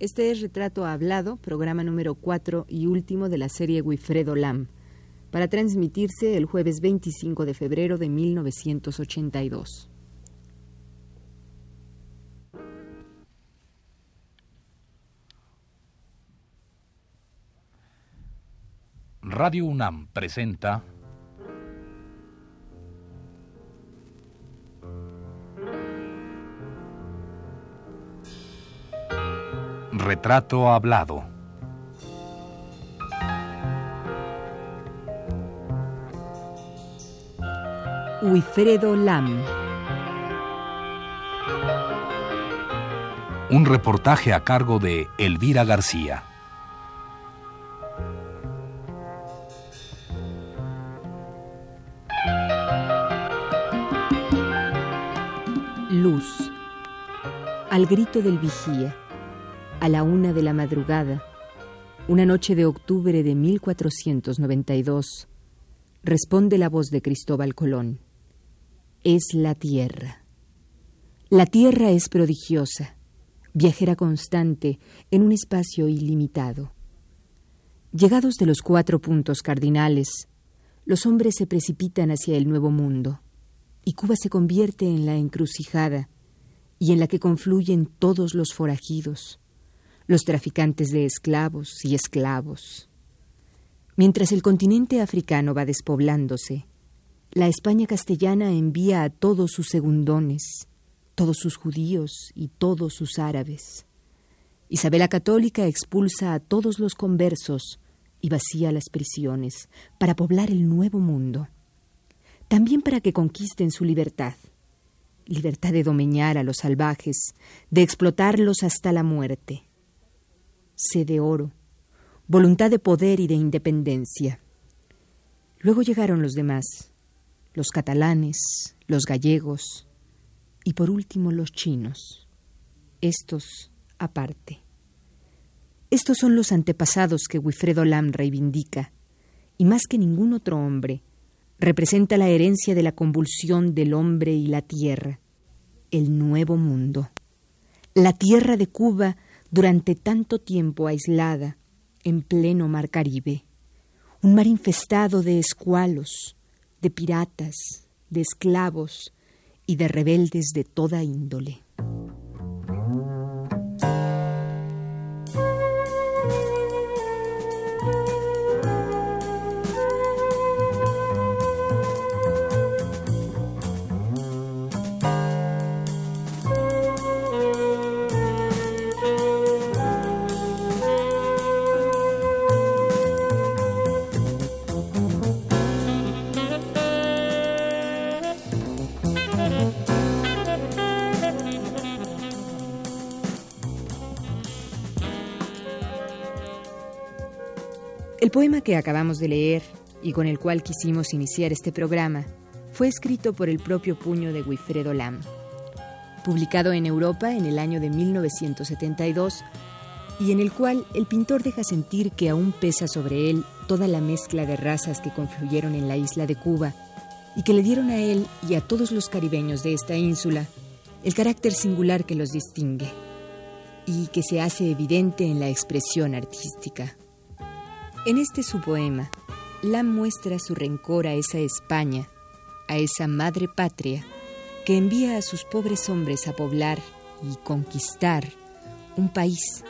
Este es Retrato Hablado, programa número 4 y último de la serie Wifredo Lam, para transmitirse el jueves 25 de febrero de 1982. Radio UNAM presenta Retrato Hablado. Wifredo Lam. Un reportaje a cargo de Elvira García. Luz. Al grito del vigía a la una de la madrugada, una noche de octubre de 1492, responde la voz de Cristóbal Colón. Es la tierra. La tierra es prodigiosa, viajera constante en un espacio ilimitado. Llegados de los cuatro puntos cardinales, los hombres se precipitan hacia el nuevo mundo, y Cuba se convierte en la encrucijada y en la que confluyen todos los forajidos, los traficantes de esclavos y esclavos. Mientras el continente africano va despoblándose, la España castellana envía a todos sus segundones, todos sus judíos y todos sus árabes. Isabela Católica expulsa a todos los conversos y vacía las prisiones para poblar el nuevo mundo, también para que conquisten su libertad, libertad de domeñar a los salvajes, de explotarlos hasta la muerte sed de oro, voluntad de poder y de independencia. Luego llegaron los demás, los catalanes, los gallegos y por último los chinos, estos aparte. Estos son los antepasados que Wilfredo Lam reivindica, y más que ningún otro hombre, representa la herencia de la convulsión del hombre y la tierra, el nuevo mundo. La tierra de Cuba durante tanto tiempo aislada en pleno mar Caribe, un mar infestado de escualos, de piratas, de esclavos y de rebeldes de toda índole. Poema que acabamos de leer y con el cual quisimos iniciar este programa fue escrito por el propio puño de Wilfredo Lam. Publicado en Europa en el año de 1972 y en el cual el pintor deja sentir que aún pesa sobre él toda la mezcla de razas que confluyeron en la isla de Cuba y que le dieron a él y a todos los caribeños de esta ínsula el carácter singular que los distingue y que se hace evidente en la expresión artística. En este su poema, Lam muestra su rencor a esa España, a esa madre patria, que envía a sus pobres hombres a poblar y conquistar un país,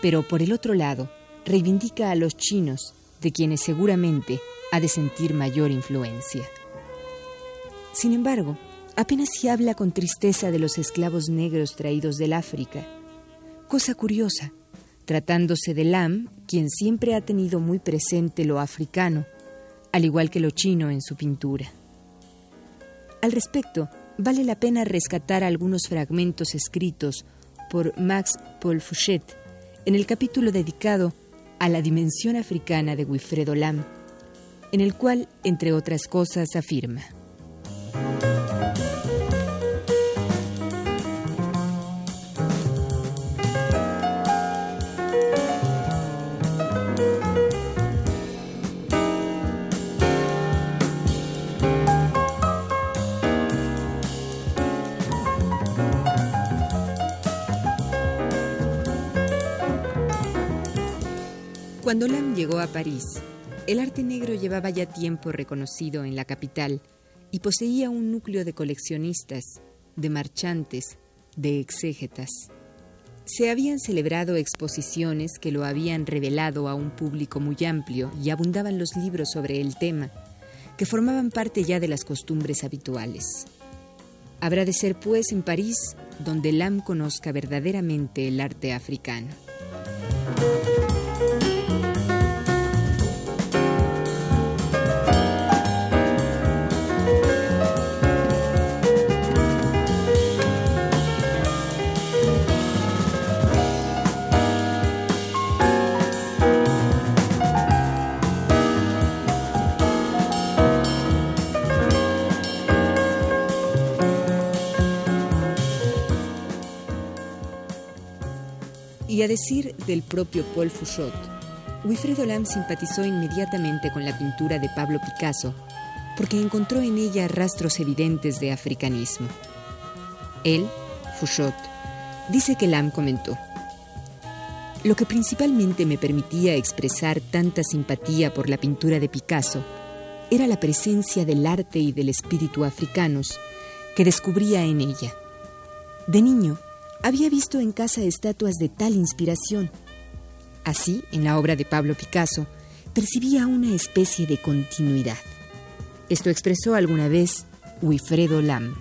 pero por el otro lado reivindica a los chinos, de quienes seguramente ha de sentir mayor influencia. Sin embargo, apenas se habla con tristeza de los esclavos negros traídos del África. Cosa curiosa, tratándose de Lam, quien siempre ha tenido muy presente lo africano, al igual que lo chino en su pintura. Al respecto, vale la pena rescatar algunos fragmentos escritos por Max Paul Fouchet en el capítulo dedicado a la dimensión africana de Wilfredo Lam, en el cual, entre otras cosas, afirma. Cuando Lam llegó a París, el arte negro llevaba ya tiempo reconocido en la capital y poseía un núcleo de coleccionistas, de marchantes, de exégetas. Se habían celebrado exposiciones que lo habían revelado a un público muy amplio y abundaban los libros sobre el tema, que formaban parte ya de las costumbres habituales. Habrá de ser pues en París donde Lam conozca verdaderamente el arte africano. Y a decir del propio Paul Fouchot, Wilfredo Lam simpatizó inmediatamente con la pintura de Pablo Picasso porque encontró en ella rastros evidentes de africanismo. Él, Fouchot, dice que Lam comentó, lo que principalmente me permitía expresar tanta simpatía por la pintura de Picasso era la presencia del arte y del espíritu africanos que descubría en ella. De niño, había visto en casa estatuas de tal inspiración. Así, en la obra de Pablo Picasso, percibía una especie de continuidad. Esto expresó alguna vez Wilfredo Lam.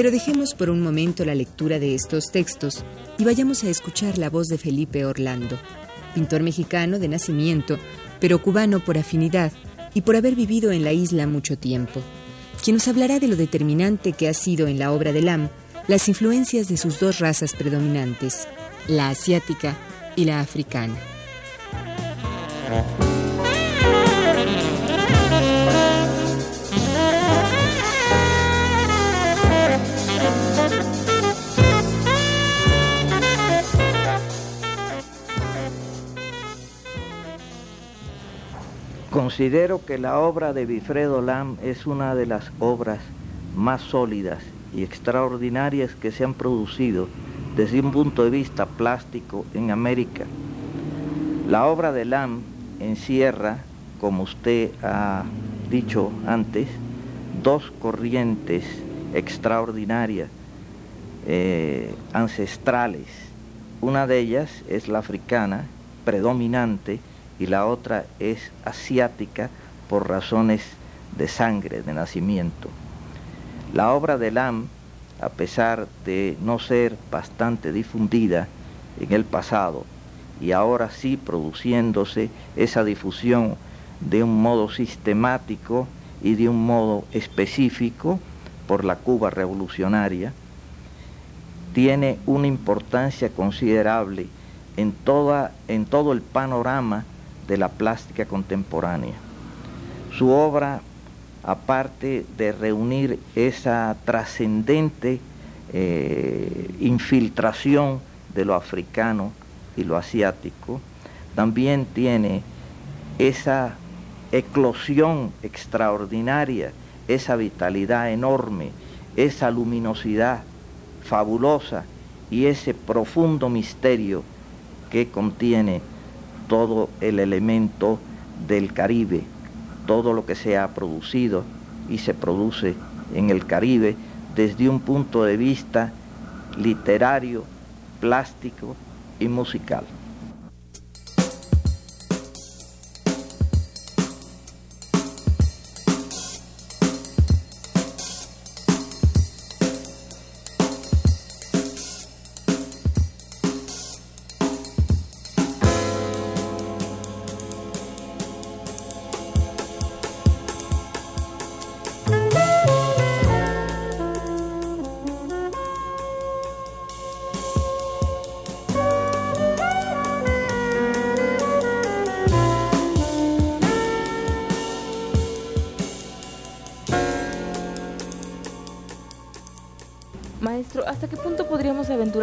Pero dejemos por un momento la lectura de estos textos y vayamos a escuchar la voz de Felipe Orlando, pintor mexicano de nacimiento, pero cubano por afinidad y por haber vivido en la isla mucho tiempo, quien nos hablará de lo determinante que ha sido en la obra de Lam las influencias de sus dos razas predominantes, la asiática y la africana. Considero que la obra de Wilfredo Lam es una de las obras más sólidas y extraordinarias que se han producido desde un punto de vista plástico en América. La obra de Lam encierra, como usted ha dicho antes, dos corrientes extraordinarias, eh, ancestrales. Una de ellas es la africana, predominante, y la otra es asiática por razones de sangre, de nacimiento. La obra de Lam, a pesar de no ser bastante difundida en el pasado, y ahora sí produciéndose esa difusión de un modo sistemático y de un modo específico por la Cuba revolucionaria, tiene una importancia considerable en, toda, en todo el panorama de la plástica contemporánea. Su obra, aparte de reunir esa trascendente eh, infiltración de lo africano y lo asiático, también tiene esa eclosión extraordinaria, esa vitalidad enorme, esa luminosidad fabulosa y ese profundo misterio que contiene todo el elemento del Caribe, todo lo que se ha producido y se produce en el Caribe desde un punto de vista literario, plástico y musical.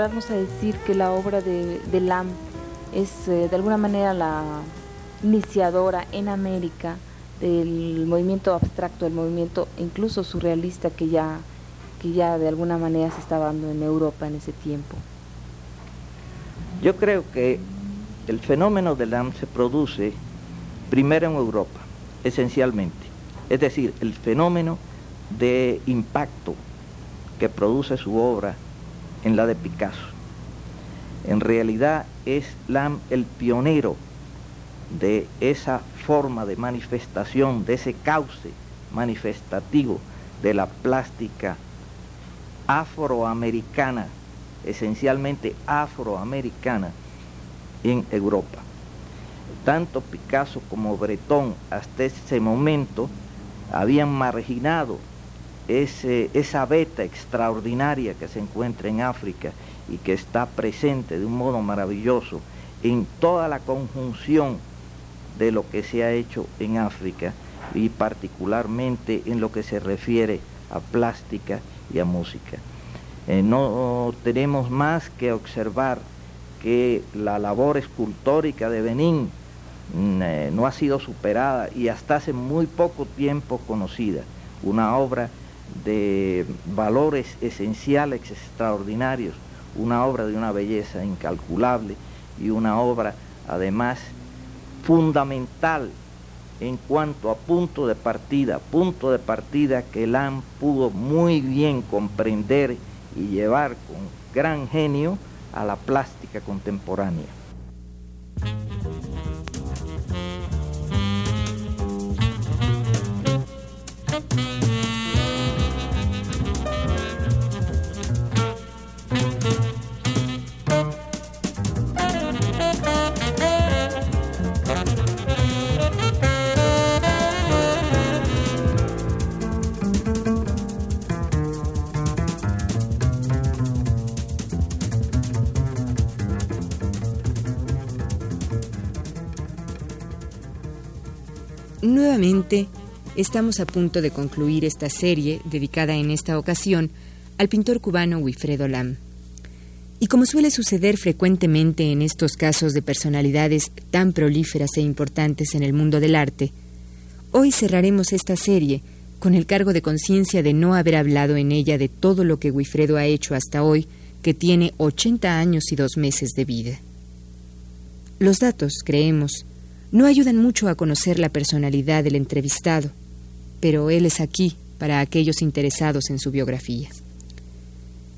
Aventurarnos a decir que la obra de, de Lam es eh, de alguna manera la iniciadora en América del movimiento abstracto, del movimiento incluso surrealista que ya, que ya de alguna manera se estaba dando en Europa en ese tiempo? Yo creo que el fenómeno de Lam se produce primero en Europa, esencialmente. Es decir, el fenómeno de impacto que produce su obra en la de Picasso. En realidad es el pionero de esa forma de manifestación, de ese cauce manifestativo de la plástica afroamericana, esencialmente afroamericana, en Europa. Tanto Picasso como Breton hasta ese momento habían marginado esa beta extraordinaria que se encuentra en África y que está presente de un modo maravilloso en toda la conjunción de lo que se ha hecho en África y particularmente en lo que se refiere a plástica y a música. Eh, no tenemos más que observar que la labor escultórica de Benín mm, eh, no ha sido superada y hasta hace muy poco tiempo conocida. Una obra de valores esenciales extraordinarios, una obra de una belleza incalculable y una obra además fundamental en cuanto a punto de partida, punto de partida que Lam pudo muy bien comprender y llevar con gran genio a la plástica contemporánea. Estamos a punto de concluir esta serie dedicada en esta ocasión al pintor cubano Wilfredo Lam. Y como suele suceder frecuentemente en estos casos de personalidades tan prolíferas e importantes en el mundo del arte, hoy cerraremos esta serie con el cargo de conciencia de no haber hablado en ella de todo lo que Wilfredo ha hecho hasta hoy, que tiene 80 años y dos meses de vida. Los datos, creemos, no ayudan mucho a conocer la personalidad del entrevistado, pero él es aquí para aquellos interesados en su biografía.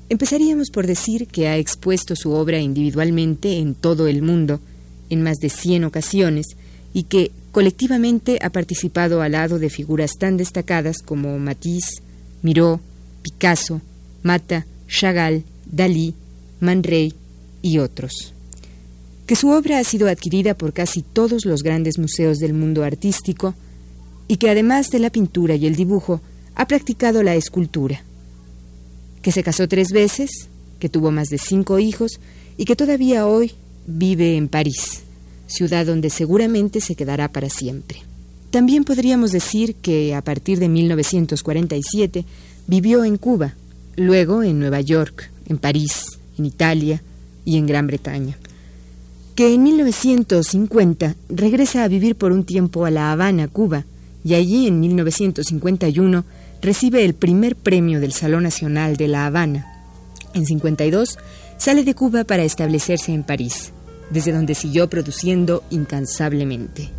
Empezaríamos por decir que ha expuesto su obra individualmente en todo el mundo, en más de 100 ocasiones, y que colectivamente ha participado al lado de figuras tan destacadas como Matisse, Miró, Picasso, Mata, Chagall, Dalí, Man Ray y otros que su obra ha sido adquirida por casi todos los grandes museos del mundo artístico y que además de la pintura y el dibujo ha practicado la escultura, que se casó tres veces, que tuvo más de cinco hijos y que todavía hoy vive en París, ciudad donde seguramente se quedará para siempre. También podríamos decir que a partir de 1947 vivió en Cuba, luego en Nueva York, en París, en Italia y en Gran Bretaña que en 1950 regresa a vivir por un tiempo a La Habana, Cuba, y allí en 1951 recibe el primer premio del Salón Nacional de La Habana. En 52 sale de Cuba para establecerse en París, desde donde siguió produciendo incansablemente.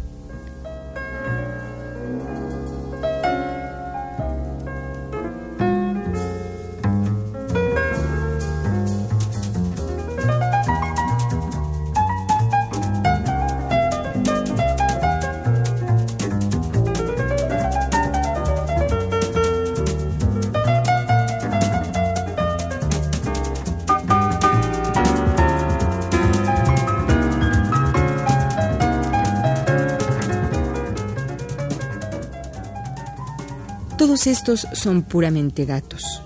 Todos estos son puramente datos.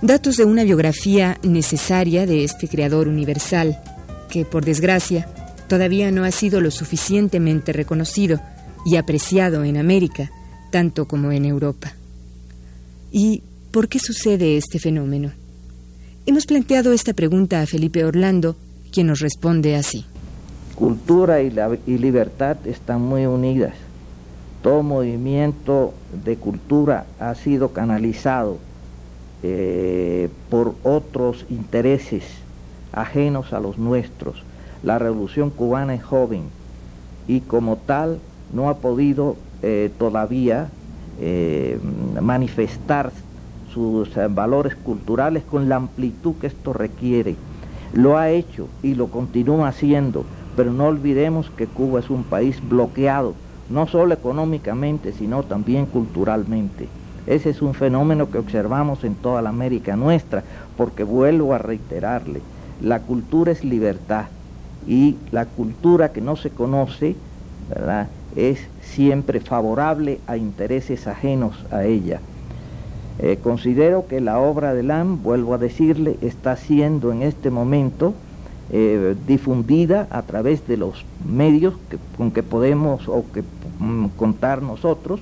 Datos de una biografía necesaria de este creador universal, que por desgracia todavía no ha sido lo suficientemente reconocido y apreciado en América, tanto como en Europa. ¿Y por qué sucede este fenómeno? Hemos planteado esta pregunta a Felipe Orlando, quien nos responde así. Cultura y, libertad están muy unidas. Todo movimiento de cultura ha sido canalizado eh, por otros intereses ajenos a los nuestros. La revolución cubana es joven y como tal no ha podido eh, todavía eh, manifestar sus valores culturales con la amplitud que esto requiere. Lo ha hecho y lo continúa haciendo, pero no olvidemos que Cuba es un país bloqueado, no solo económicamente, sino también culturalmente. Ese es un fenómeno que observamos en toda la América nuestra, porque vuelvo a reiterarle, la cultura es libertad y la cultura que no se conoce, ¿verdad? es siempre favorable a intereses ajenos a ella. Eh, considero que la obra de Lam, vuelvo a decirle, está siendo en este momento eh, difundida a través de los medios con que podemos o que mm, contar nosotros,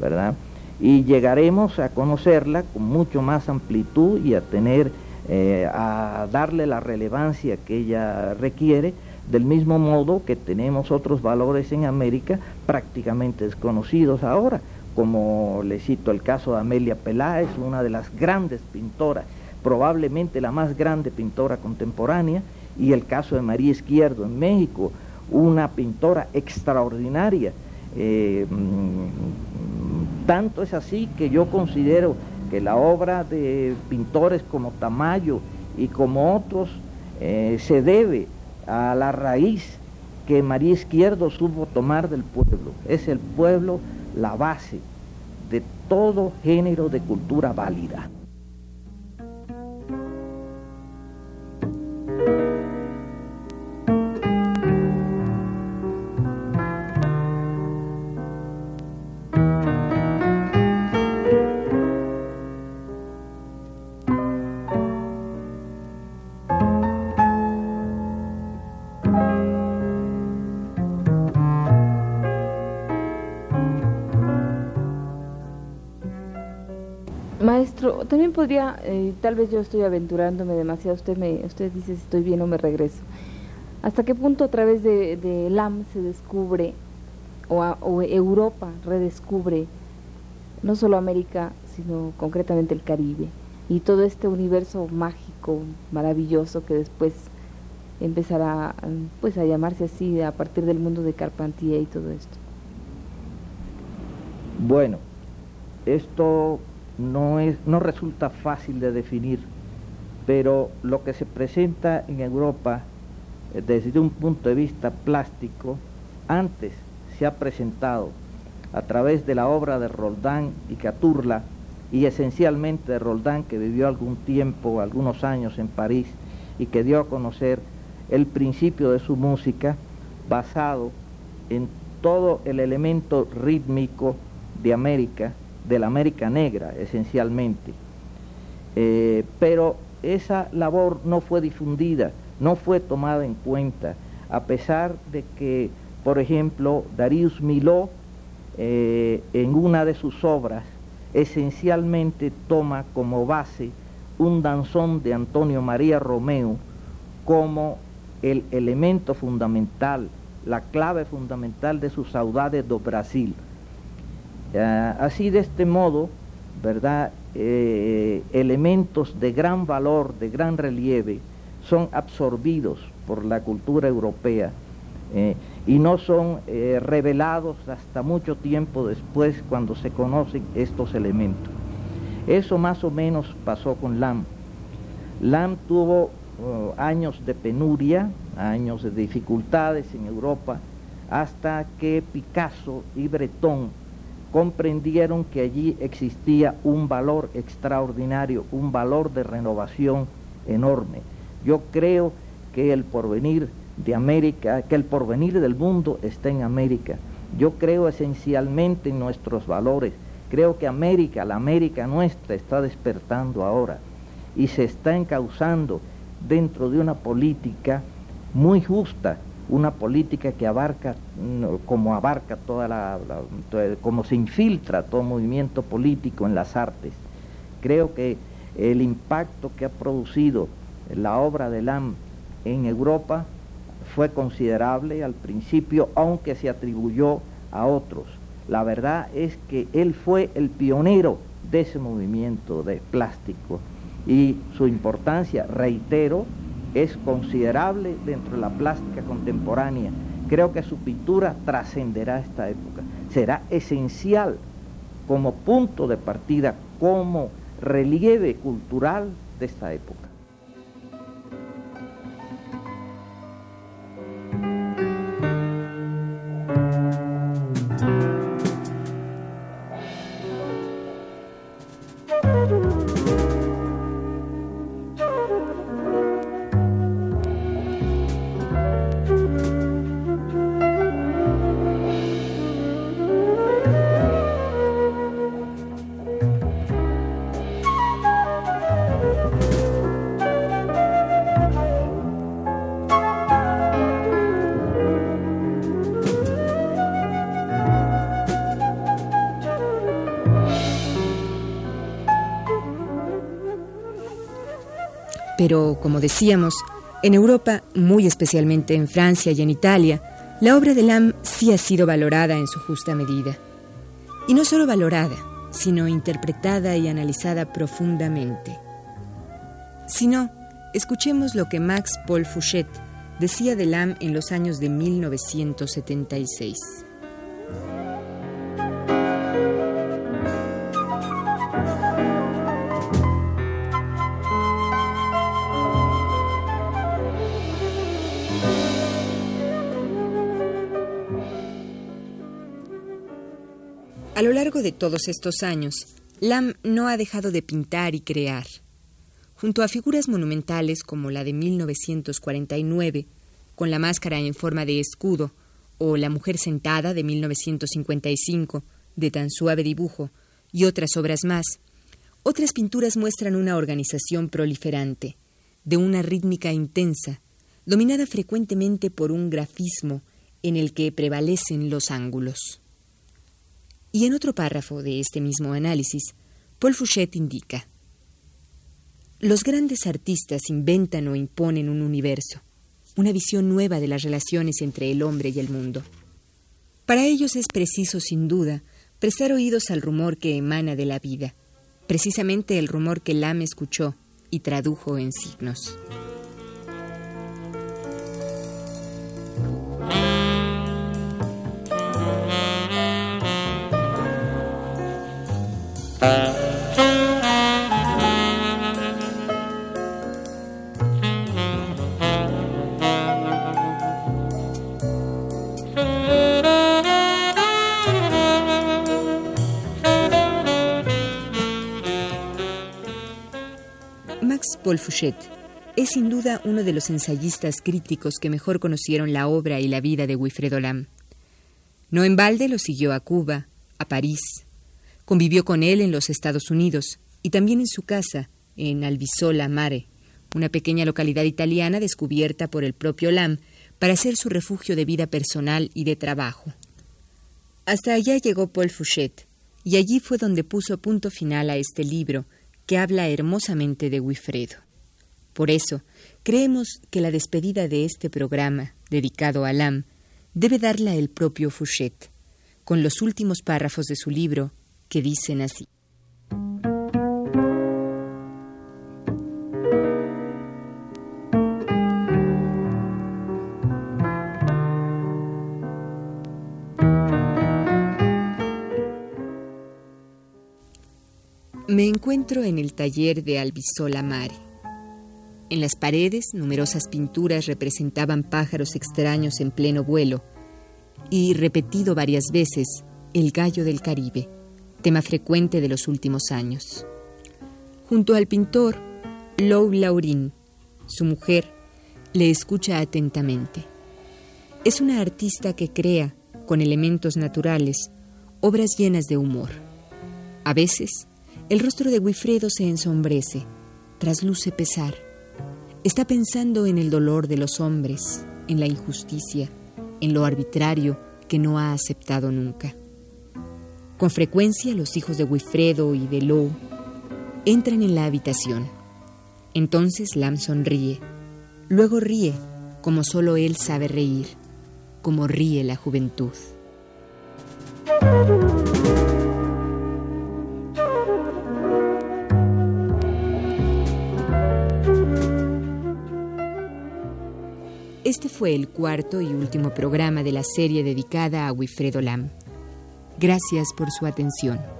¿verdad? Y llegaremos a conocerla con mucho más amplitud y a tener, eh, a darle la relevancia que ella requiere, del mismo modo que tenemos otros valores en América prácticamente desconocidos ahora, como le cito el caso de Amelia Peláez, una de las grandes pintoras, probablemente la más grande pintora contemporánea, y el caso de María Izquierdo en México, una pintora extraordinaria. Eh, mm, tanto es así que yo considero que la obra de pintores como Tamayo y como otros eh, se debe a la raíz que María Izquierdo supo tomar del pueblo. Es el pueblo la base de todo género de cultura válida. También podría, eh, tal vez yo estoy aventurándome demasiado, usted me, usted dice si estoy bien o me regreso. ¿Hasta qué punto a través de, de LAM se descubre o, Europa redescubre no solo América, sino concretamente el Caribe y todo este universo mágico, maravilloso que después empezará pues a llamarse así a partir del mundo de Carpentier y todo esto? Bueno, esto no, es, no resulta fácil de definir, pero lo que se presenta en Europa eh, desde un punto de vista plástico, antes se ha presentado a través de la obra de Roldán y Caturla, y esencialmente de Roldán, que vivió algún tiempo, algunos años en París, y que dio a conocer el principio de su música basado en todo el elemento rítmico de América, de la América Negra, esencialmente. Eh, pero esa labor no fue difundida, no fue tomada en cuenta, a pesar de que, por ejemplo, Darius Miló, eh, en una de sus obras, esencialmente toma como base un danzón de Antonio María Romeo como el elemento fundamental, la clave fundamental de su saudade do Brasil. Así de este modo, ¿verdad? Eh, elementos de gran valor, de gran relieve, son absorbidos por la cultura europea eh, y no son eh, revelados hasta mucho tiempo después cuando se conocen estos elementos. Eso más o menos pasó con Lam. Lam tuvo oh, años de penuria, años de dificultades en Europa, hasta que Picasso y Breton comprendieron que allí existía un valor extraordinario, un valor de renovación enorme. Yo creo que el porvenir de América, que el porvenir del mundo está en América. Yo creo esencialmente en nuestros valores. Creo que América, la América nuestra, está despertando ahora y se está encauzando dentro de una política muy justa, una política que abarca, como abarca toda la, como se infiltra todo movimiento político en las artes. Creo que el impacto que ha producido la obra de Lam en Europa fue considerable al principio, aunque se atribuyó a otros. La verdad es que él fue el pionero de ese movimiento de plástico y su importancia, reitero, es considerable dentro de la plástica contemporánea. Creo que su pintura trascenderá esta época. Será esencial como punto de partida, como relieve cultural de esta época. Pero, como decíamos, en Europa, muy especialmente en Francia y en Italia, la obra de Lam sí ha sido valorada en su justa medida. Y no solo valorada, sino interpretada y analizada profundamente. Si no, escuchemos lo que Max Paul Fouchet decía de Lam en los años de 1976. Largo de todos estos años, Lam no ha dejado de pintar y crear. Junto a figuras monumentales como la de 1949, con la máscara en forma de escudo, o La mujer sentada de 1955, de tan suave dibujo, y otras obras más, otras pinturas muestran una organización proliferante, de una rítmica intensa, dominada frecuentemente por un grafismo en el que prevalecen los ángulos. Y en otro párrafo de este mismo análisis, Paul Fouchet indica, los grandes artistas inventan o imponen un universo, una visión nueva de las relaciones entre el hombre y el mundo. Para ellos es preciso, sin duda, prestar oídos al rumor que emana de la vida, precisamente el rumor que Lam escuchó y tradujo en signos. Paul Fouchet es sin duda uno de los ensayistas críticos que mejor conocieron la obra y la vida de Wilfredo Lam. No en balde lo siguió a Cuba, a París, Convivió con él en los Estados Unidos y también en su casa, en Albisola Mare, una pequeña localidad italiana descubierta por el propio Lam para ser su refugio de vida personal y de trabajo. Hasta allá llegó Paul Fouchet, y allí fue donde puso punto final a este libro, que habla hermosamente de Wifredo. Por eso, creemos que la despedida de este programa, dedicado a Lam, debe darla el propio Fouchet, con los últimos párrafos de su libro que dicen así. Encuentro en el taller de Albisola Mare. En las paredes, numerosas pinturas representaban pájaros extraños en pleno vuelo y, repetido varias veces, el gallo del Caribe tema frecuente de los últimos años. Junto al pintor, Lou Laurin, su mujer, le escucha atentamente. Es una artista que crea, con elementos naturales, obras llenas de humor. A veces, el rostro de Wilfredo se ensombrece, trasluce pesar. Está pensando en el dolor de los hombres, en la injusticia, en lo arbitrario que no ha aceptado nunca. Con frecuencia los hijos de Wilfredo y de Lou Entran en la habitación. Entonces Lam sonríe. Luego ríe, como solo él sabe reír, como ríe la juventud. El cuarto y último programa de la serie dedicada a Wilfredo Lam. Gracias por su atención.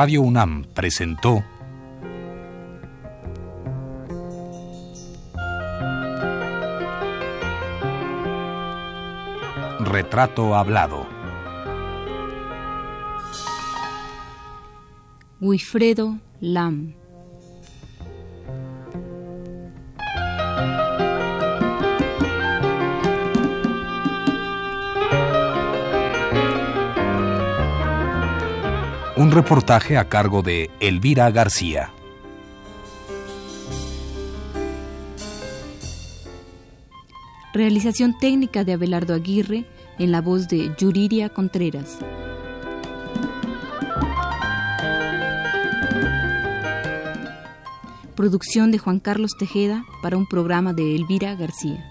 Radio UNAM presentó Retrato Hablado. Wilfredo Lam. Un reportaje a cargo de Elvira García. Realización técnica de Abelardo Aguirre en la voz de Yuriria Contreras. Producción de Juan Carlos Tejeda para un programa de Elvira García.